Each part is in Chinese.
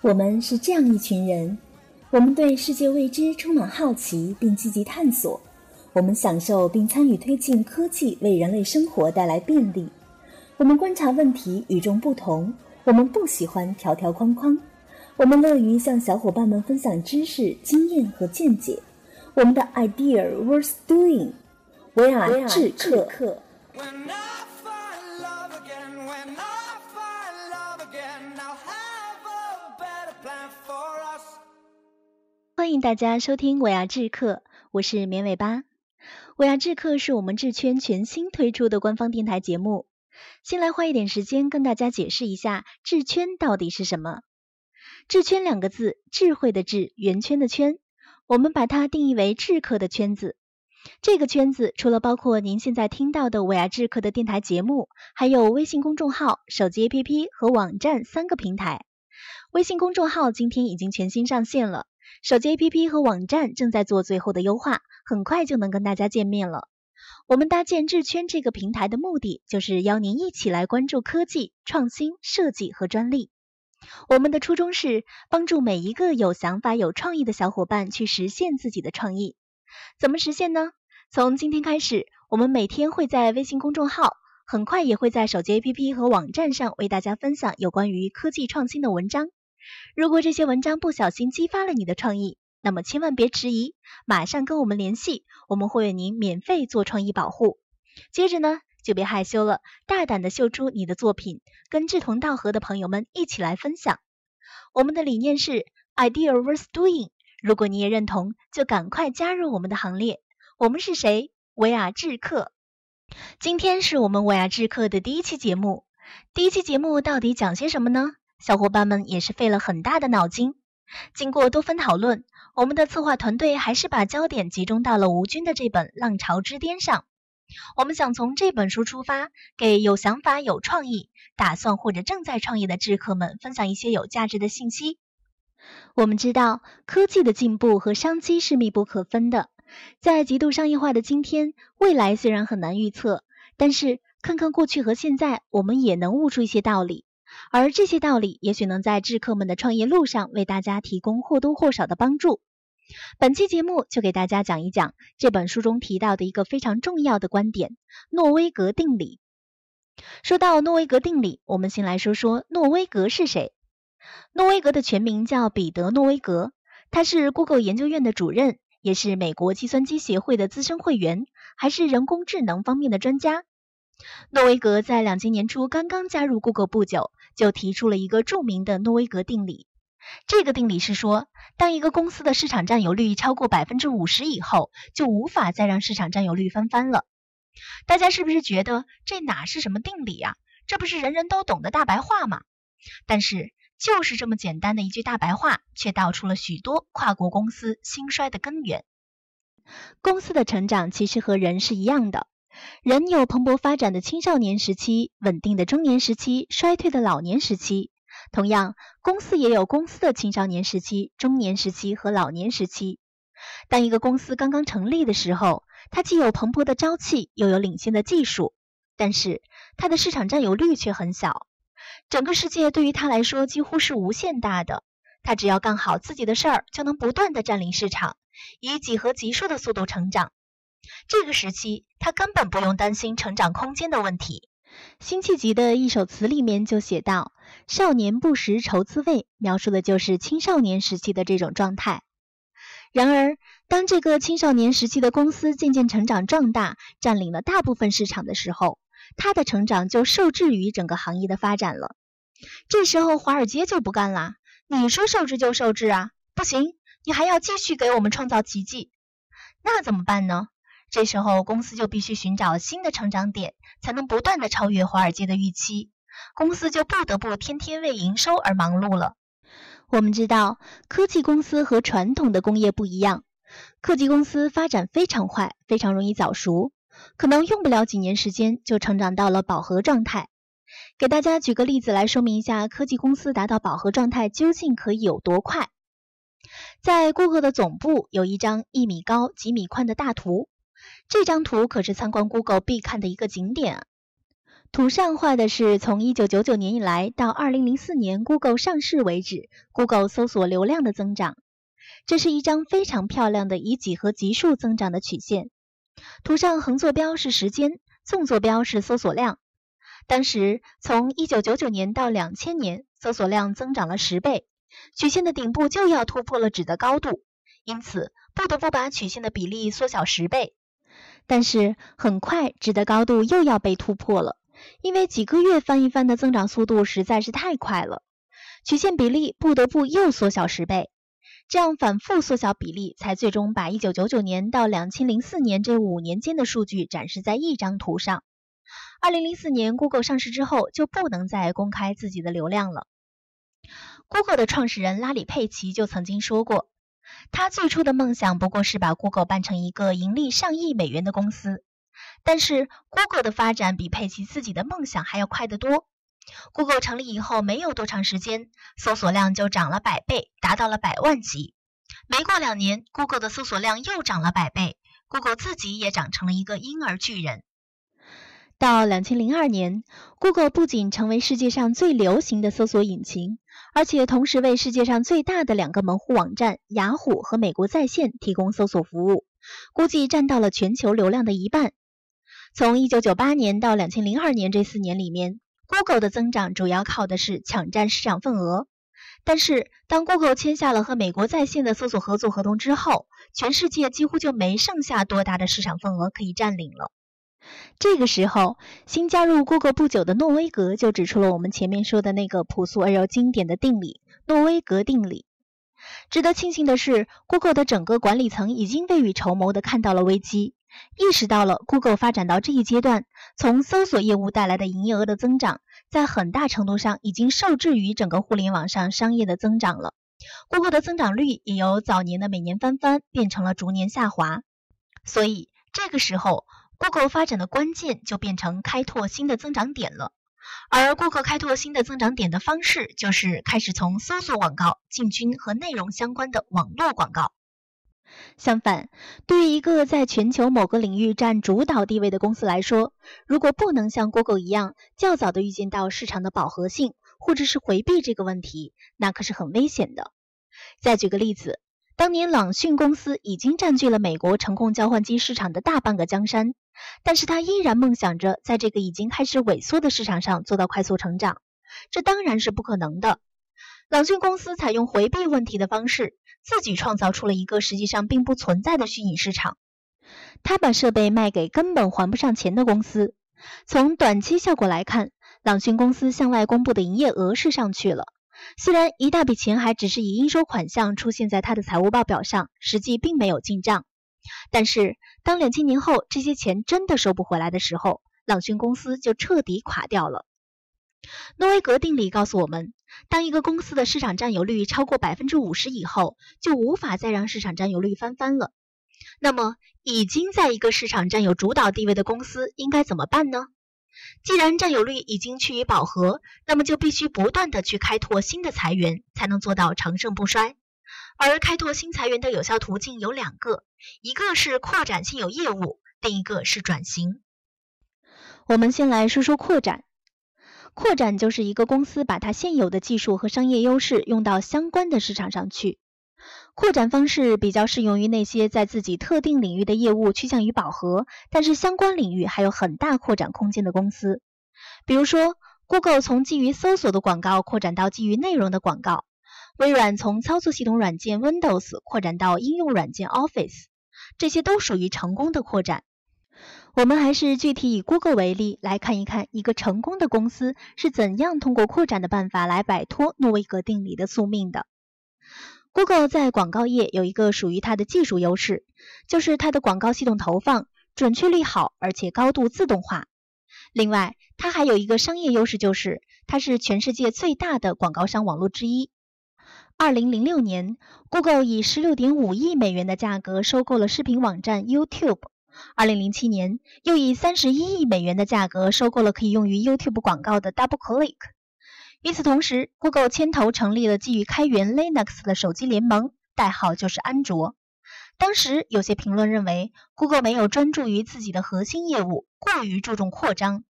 我们是这样一群人，我们对世界未知充满好奇，并积极探索。我们享受并参与推进科技为人类生活带来便利。我们观察问题与众不同。我们不喜欢条条框框。我们乐于向小伙伴们分享知识、经验和见解。我们的 idea worth doing。维尔智克。When I find love again, when I find love again, I'll have a better plan for us. 欢迎大家收听维亚智课，我是绵尾巴。维亚智课是我们智圈全新推出的官方电台节目。先来花一点时间跟大家解释一下智圈到底是什么。智圈两个字，智慧的智，圆圈的圈，我们把它定义为智客的圈子。这个圈子除了包括您现在听到的维亚智客的电台节目，还有微信公众号、手机 APP 和网站三个平台。微信公众号今天已经全新上线了。手机 APP 和网站正在做最后的优化，很快就能跟大家见面了。我们搭建智圈这个平台的目的，就是邀您一起来关注科技、创新、设计和专利。我们的初衷是帮助每一个有想法、有创意的小伙伴去实现自己的创意。怎么实现呢？从今天开始，我们每天会在微信公众号，很快也会在手机 APP 和网站上为大家分享有关于科技创新的文章。如果这些文章不小心激发了你的创意，那么千万别迟疑，马上跟我们联系，我们会为您免费做创意保护。接着呢，就别害羞了，大胆的秀出你的作品，跟志同道合的朋友们一起来分享。我们的理念是 idea worth doing，如果你也认同，就赶快加入我们的行列。我们是谁？维亚智克。今天是我们维亚智克的第一期节目，第一期节目到底讲些什么呢？小伙伴们也是费了很大的脑筋。经过多番讨论，我们的策划团队还是把焦点集中到了吴军的这本《浪潮之巅》上。我们想从这本书出发，给有想法、有创意、打算或者正在创业的智客们分享一些有价值的信息。我们知道，科技的进步和商机是密不可分的。在极度商业化的今天，未来虽然很难预测，但是看看过去和现在，我们也能悟出一些道理。而这些道理，也许能在智客们的创业路上为大家提供或多或少的帮助。本期节目就给大家讲一讲这本书中提到的一个非常重要的观点——诺威格定理。说到诺威格定理，我们先来说说诺威格是谁。诺威格的全名叫彼得·诺威格，他是 Google 研究院的主任，也是美国计算机协会的资深会员，还是人工智能方面的专家。诺威格在两千年初刚刚加入 Google 不久，就提出了一个著名的诺威格定理。这个定理是说，当一个公司的市场占有率超过百分之五十以后，就无法再让市场占有率翻番了。大家是不是觉得这哪是什么定理呀？这不是人人都懂的大白话吗？但是，就是这么简单的一句大白话，却道出了许多跨国公司兴衰的根源。公司的成长其实和人是一样的。人有蓬勃发展的青少年时期、稳定的中年时期、衰退的老年时期。同样，公司也有公司的青少年时期、中年时期和老年时期。当一个公司刚刚成立的时候，它既有蓬勃的朝气，又有领先的技术，但是它的市场占有率却很小。整个世界对于它来说几乎是无限大的，它只要干好自己的事儿，就能不断的占领市场，以几何级数的速度成长。这个时期，他根本不用担心成长空间的问题。辛弃疾的一首词里面就写道：“少年不识愁滋味”，描述的就是青少年时期的这种状态。然而，当这个青少年时期的公司渐渐成长壮大，占领了大部分市场的时候，它的成长就受制于整个行业的发展了。这时候，华尔街就不干啦，你说受制就受制啊，不行，你还要继续给我们创造奇迹。那怎么办呢？这时候，公司就必须寻找新的成长点，才能不断的超越华尔街的预期。公司就不得不天天为营收而忙碌了。我们知道，科技公司和传统的工业不一样，科技公司发展非常快，非常容易早熟，可能用不了几年时间就成长到了饱和状态。给大家举个例子来说明一下，科技公司达到饱和状态究竟可以有多快。在 Google 的总部有一张一米高、几米宽的大图，这张图可是参观 Google 必看的一个景点。图上画的是从1999年以来到2004年 Google 上市为止，Google 搜索流量的增长。这是一张非常漂亮的以几何级数增长的曲线。图上横坐标是时间，纵坐标是搜索量。当时从1999年到2000年，搜索量增长了十倍，曲线的顶部就要突破了纸的高度，因此不得不把曲线的比例缩小十倍。但是很快，纸的高度又要被突破了。因为几个月翻一番的增长速度实在是太快了，曲线比例不得不又缩小十倍，这样反复缩小比例，才最终把1999年到2004年这五年间的数据展示在一张图上。2004年 Google 上市之后，就不能再公开自己的流量了。Google 的创始人拉里·佩奇就曾经说过，他最初的梦想不过是把 Google 办成一个盈利上亿美元的公司。但是，Google 的发展比佩奇自己的梦想还要快得多。Google 成立以后没有多长时间，搜索量就涨了百倍，达到了百万级。没过两年，Google 的搜索量又涨了百倍，Google 自己也长成了一个婴儿巨人。到两千零二年，Google 不仅成为世界上最流行的搜索引擎，而且同时为世界上最大的两个门户网站雅虎和美国在线提供搜索服务，估计占到了全球流量的一半。从1998年到2002年这四年里面，Google 的增长主要靠的是抢占市场份额。但是，当 Google 签下了和美国在线的搜索合作合同之后，全世界几乎就没剩下多大的市场份额可以占领了。这个时候，新加入 Google 不久的诺威格就指出了我们前面说的那个朴素而又经典的定理——诺威格定理。值得庆幸的是，Google 的整个管理层已经未雨绸缪地看到了危机。意识到了 Google 发展到这一阶段，从搜索业务带来的营业额的增长，在很大程度上已经受制于整个互联网上商业的增长了。Google 的增长率也由早年的每年翻番变成了逐年下滑。所以这个时候，Google 发展的关键就变成开拓新的增长点了。而 Google 开拓新的增长点的方式，就是开始从搜索广告进军和内容相关的网络广告。相反，对于一个在全球某个领域占主导地位的公司来说，如果不能像 Google 一样较早的预见到市场的饱和性，或者是回避这个问题，那可是很危险的。再举个例子，当年朗讯公司已经占据了美国程控交换机市场的大半个江山，但是他依然梦想着在这个已经开始萎缩的市场上做到快速成长，这当然是不可能的。朗讯公司采用回避问题的方式。自己创造出了一个实际上并不存在的虚拟市场。他把设备卖给根本还不上钱的公司。从短期效果来看，朗讯公司向外公布的营业额是上去了，虽然一大笔钱还只是以应收款项出现在他的财务报表上，实际并没有进账。但是当两千年后这些钱真的收不回来的时候，朗讯公司就彻底垮掉了。诺维格定理告诉我们，当一个公司的市场占有率超过百分之五十以后，就无法再让市场占有率翻番了。那么，已经在一个市场占有主导地位的公司应该怎么办呢？既然占有率已经趋于饱和，那么就必须不断的去开拓新的财源，才能做到长盛不衰。而开拓新财源的有效途径有两个，一个是扩展现有业务，另一个是转型。我们先来说说扩展。扩展就是一个公司把它现有的技术和商业优势用到相关的市场上去。扩展方式比较适用于那些在自己特定领域的业务趋向于饱和，但是相关领域还有很大扩展空间的公司。比如说，Google 从基于搜索的广告扩展到基于内容的广告；微软从操作系统软件 Windows 扩展到应用软件 Office，这些都属于成功的扩展。我们还是具体以 Google 为例来看一看，一个成功的公司是怎样通过扩展的办法来摆脱诺维格定理的宿命的。Google 在广告业有一个属于它的技术优势，就是它的广告系统投放准确率好，而且高度自动化。另外，它还有一个商业优势，就是它是全世界最大的广告商网络之一。二零零六年，Google 以十六点五亿美元的价格收购了视频网站 YouTube。二零零七年，又以三十一亿美元的价格收购了可以用于 YouTube 广告的 DoubleClick。与此同时，Google 牵头成立了基于开源 Linux 的手机联盟代号就是安卓。当时有些评论认为，Google 没有专注于自己的核心业务，过于注重扩张。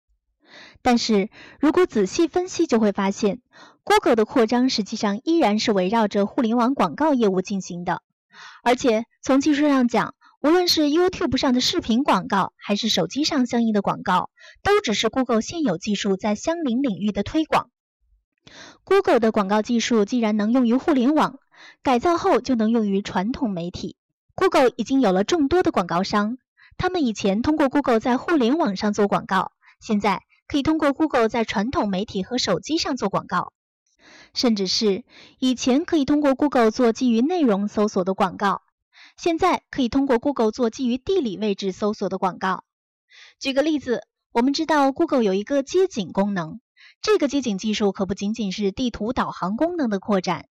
但是如果仔细分析，就会发现，Google 的扩张实际上依然是围绕着互联网广告业务进行的。而且从技术上讲，无论是 YouTube 上的视频广告，还是手机上相应的广告，都只是 Google 现有技术在相邻领域的推广。Google 的广告技术既然能用于互联网，改造后就能用于传统媒体。Google 已经有了众多的广告商，他们以前通过 Google 在互联网上做广告，现在可以通过 Google 在传统媒体和手机上做广告，甚至是以前可以通过 Google 做基于内容搜索的广告，现在可以通过 Google 做基于地理位置搜索的广告。举个例子，我们知道 Google 有一个街景功能，这个街景技术可不仅仅是地图导航功能的扩展，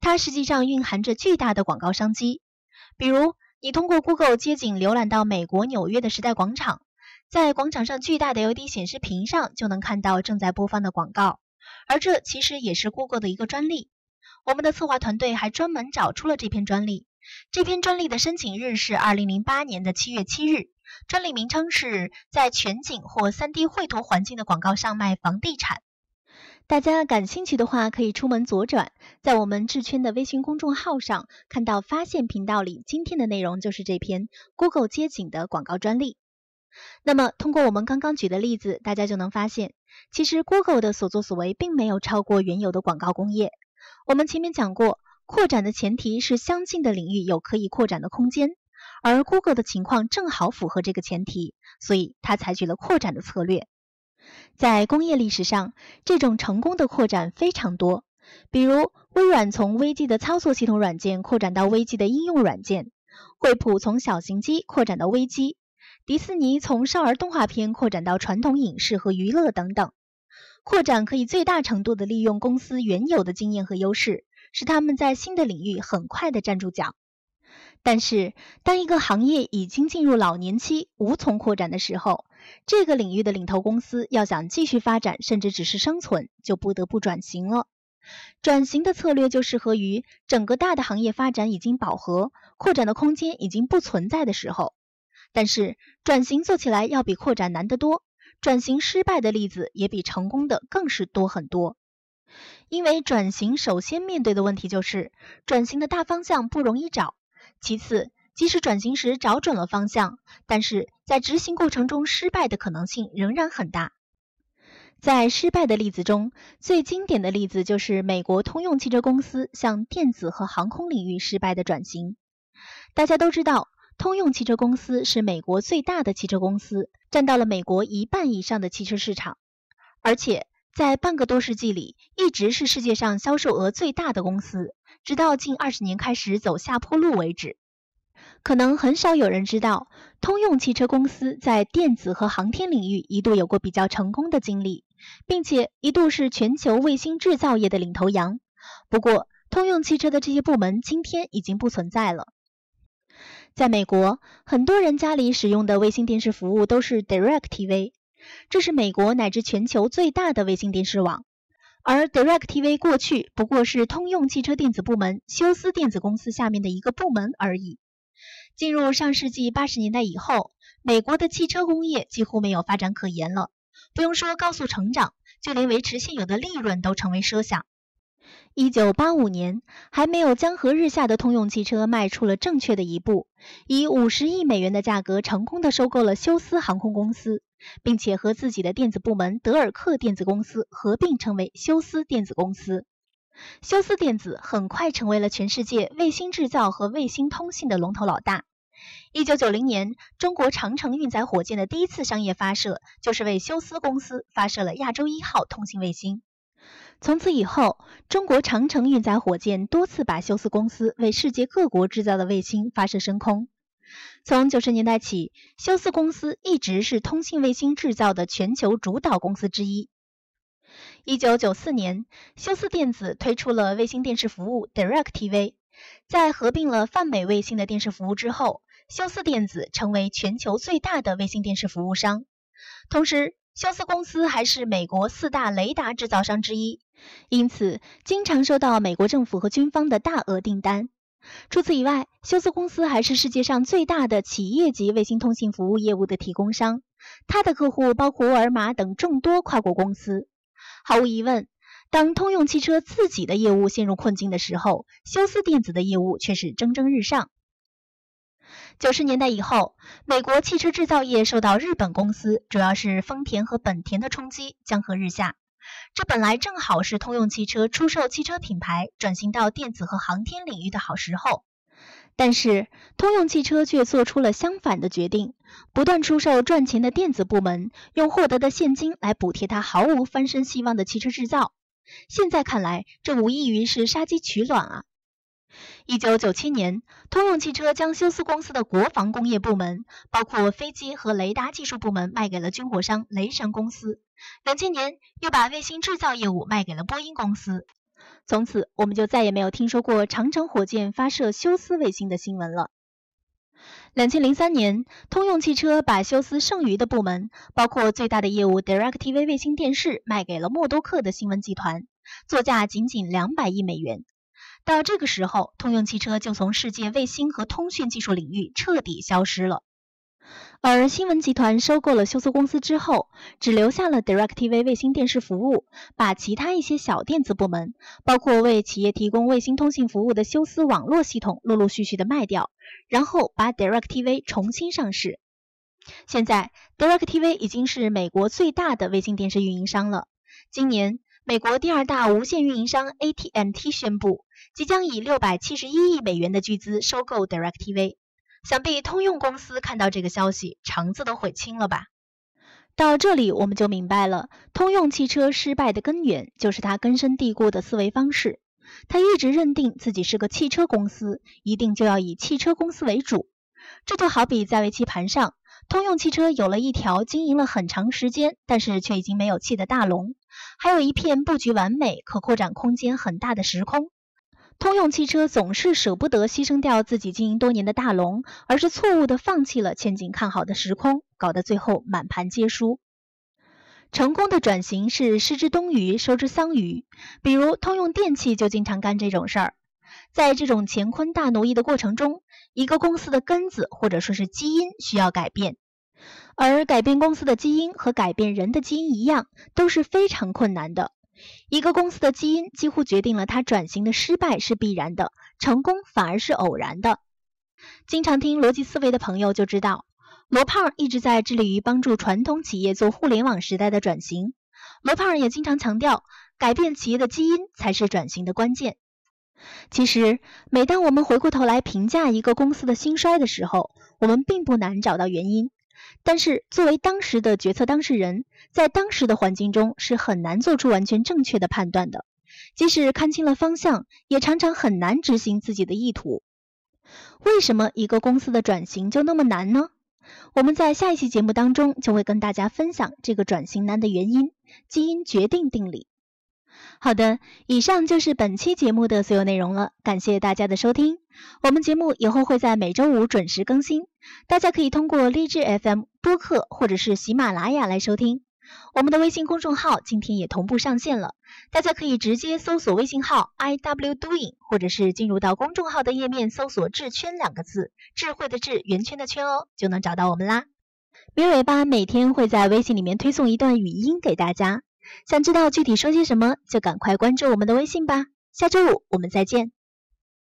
它实际上蕴含着巨大的广告商机。比如，你通过 Google 街景浏览到美国纽约的时代广场，在广场上巨大的 LED 显示屏上就能看到正在播放的广告，而这其实也是 Google 的一个专利。我们的策划团队还专门找出了这篇专利，这篇专利的申请日是二零零八年的七月七日，专利名称是在全景或 3D 绘图环境的广告上卖房地产。大家感兴趣的话，可以出门左转，在我们智圈的微信公众号上看到发现频道里今天的内容，就是这篇 Google 街景的广告专利。那么，通过我们刚刚举的例子，大家就能发现，其实 Google 的所作所为并没有超过原有的广告工业。我们前面讲过，扩展的前提是相近的领域有可以扩展的空间，而 Google 的情况正好符合这个前提，所以它采取了扩展的策略。在工业历史上，这种成功的扩展非常多。比如，微软从微机的操作系统软件扩展到微机的应用软件；惠普从小型机扩展到微机；迪士尼从少儿动画片扩展到传统影视和娱乐等等。扩展可以最大程度地利用公司原有的经验和优势，使他们在新的领域很快地站住脚。但是，当一个行业已经进入老年期，无从扩展的时候，这个领域的领头公司要想继续发展，甚至只是生存，就不得不转型了。转型的策略就适合于整个大的行业发展已经饱和，扩展的空间已经不存在的时候。但是，转型做起来要比扩展难得多，转型失败的例子也比成功的更是多很多。因为转型首先面对的问题就是转型的大方向不容易找，其次。即使转型时找准了方向，但是在执行过程中失败的可能性仍然很大。在失败的例子中，最经典的例子就是美国通用汽车公司向电子和航空领域失败的转型。大家都知道，通用汽车公司是美国最大的汽车公司，占到了美国一半以上的汽车市场，而且在半个多世纪里一直是世界上销售额最大的公司，直到近二十年开始走下坡路为止。可能很少有人知道，通用汽车公司在电子和航天领域一度有过比较成功的经历，并且一度是全球卫星制造业的领头羊。不过，通用汽车的这些部门今天已经不存在了。在美国，很多人家里使用的卫星电视服务都是 DirecTV，这是美国乃至全球最大的卫星电视网。而 DirecTV 过去不过是通用汽车电子部门休斯电子公司下面的一个部门而已。进入上世纪八十年代以后，美国的汽车工业几乎没有发展可言了。不用说高速成长，就连维持现有的利润都成为奢想。一九八五年，还没有江河日下的通用汽车迈出了正确的一步，以五十亿美元的价格成功的收购了休斯航空公司，并且和自己的电子部门德尔克电子公司合并成为休斯电子公司。休斯电子很快成为了全世界卫星制造和卫星通信的龙头老大。一九九零年，中国长城运载火箭的第一次商业发射，就是为休斯公司发射了亚洲一号通信卫星。从此以后，中国长城运载火箭多次把休斯公司为世界各国制造的卫星发射升空。从九十年代起，休斯公司一直是通信卫星制造的全球主导公司之一。一九九四年，休斯电子推出了卫星电视服务 DirecTV。在合并了泛美卫星的电视服务之后，休斯电子成为全球最大的卫星电视服务商。同时，休斯公司还是美国四大雷达制造商之一，因此经常收到美国政府和军方的大额订单。除此以外，休斯公司还是世界上最大的企业级卫星通信服务业务的提供商，它的客户包括沃尔玛等众多跨国公司。毫无疑问，当通用汽车自己的业务陷入困境的时候，休斯电子的业务却是蒸蒸日上。九十年代以后，美国汽车制造业受到日本公司，主要是丰田和本田的冲击，江河日下。这本来正好是通用汽车出售汽车品牌、转型到电子和航天领域的好时候，但是通用汽车却做出了相反的决定，不断出售赚钱的电子部门，用获得的现金来补贴它毫无翻身希望的汽车制造。现在看来，这无异于是杀鸡取卵啊！一九九七年，通用汽车将休斯公司的国防工业部门，包括飞机和雷达技术部门，卖给了军火商雷神公司。两千年，又把卫星制造业务卖给了波音公司。从此，我们就再也没有听说过长城火箭发射休斯卫星的新闻了。两千零三年，通用汽车把休斯剩余的部门，包括最大的业务 DirecTV 卫星电视，卖给了默多克的新闻集团，作价仅仅两百亿美元。到这个时候，通用汽车就从世界卫星和通讯技术领域彻底消失了。而新闻集团收购了休斯公司之后，只留下了 DirecTV 卫星电视服务，把其他一些小电子部门，包括为企业提供卫星通信服务的休斯网络系统，陆陆续续的卖掉，然后把 DirecTV 重新上市。现在，DirecTV 已经是美国最大的卫星电视运营商了。今年，美国第二大无线运营商 AT&T 宣布，即将以六百七十一亿美元的巨资收购 DirecTV。想必通用公司看到这个消息，肠子都悔青了吧？到这里我们就明白了，通用汽车失败的根源就是它根深蒂固的思维方式。他一直认定自己是个汽车公司，一定就要以汽车公司为主。这就好比在围棋盘上，通用汽车有了一条经营了很长时间，但是却已经没有气的大龙，还有一片布局完美、可扩展空间很大的时空。通用汽车总是舍不得牺牲掉自己经营多年的大龙，而是错误的放弃了前景看好的时空，搞得最后满盘皆输。成功的转型是失之东隅，收之桑榆。比如通用电气就经常干这种事儿。在这种乾坤大挪移的过程中，一个公司的根子或者说是基因需要改变，而改变公司的基因和改变人的基因一样，都是非常困难的。一个公司的基因几乎决定了它转型的失败是必然的，成功反而是偶然的。经常听逻辑思维的朋友就知道，罗胖一直在致力于帮助传统企业做互联网时代的转型。罗胖也经常强调，改变企业的基因才是转型的关键。其实，每当我们回过头来评价一个公司的兴衰的时候，我们并不难找到原因。但是，作为当时的决策当事人，在当时的环境中是很难做出完全正确的判断的。即使看清了方向，也常常很难执行自己的意图。为什么一个公司的转型就那么难呢？我们在下一期节目当中就会跟大家分享这个转型难的原因——基因决定定理。好的，以上就是本期节目的所有内容了，感谢大家的收听。我们节目以后会在每周五准时更新，大家可以通过荔枝 FM 播客或者是喜马拉雅来收听。我们的微信公众号今天也同步上线了，大家可以直接搜索微信号 i w doing，或者是进入到公众号的页面搜索“智圈”两个字，智慧的智，圆圈的圈哦，就能找到我们啦。米尾巴每天会在微信里面推送一段语音给大家。想知道具体说些什么，就赶快关注我们的微信吧。下周五我们再见。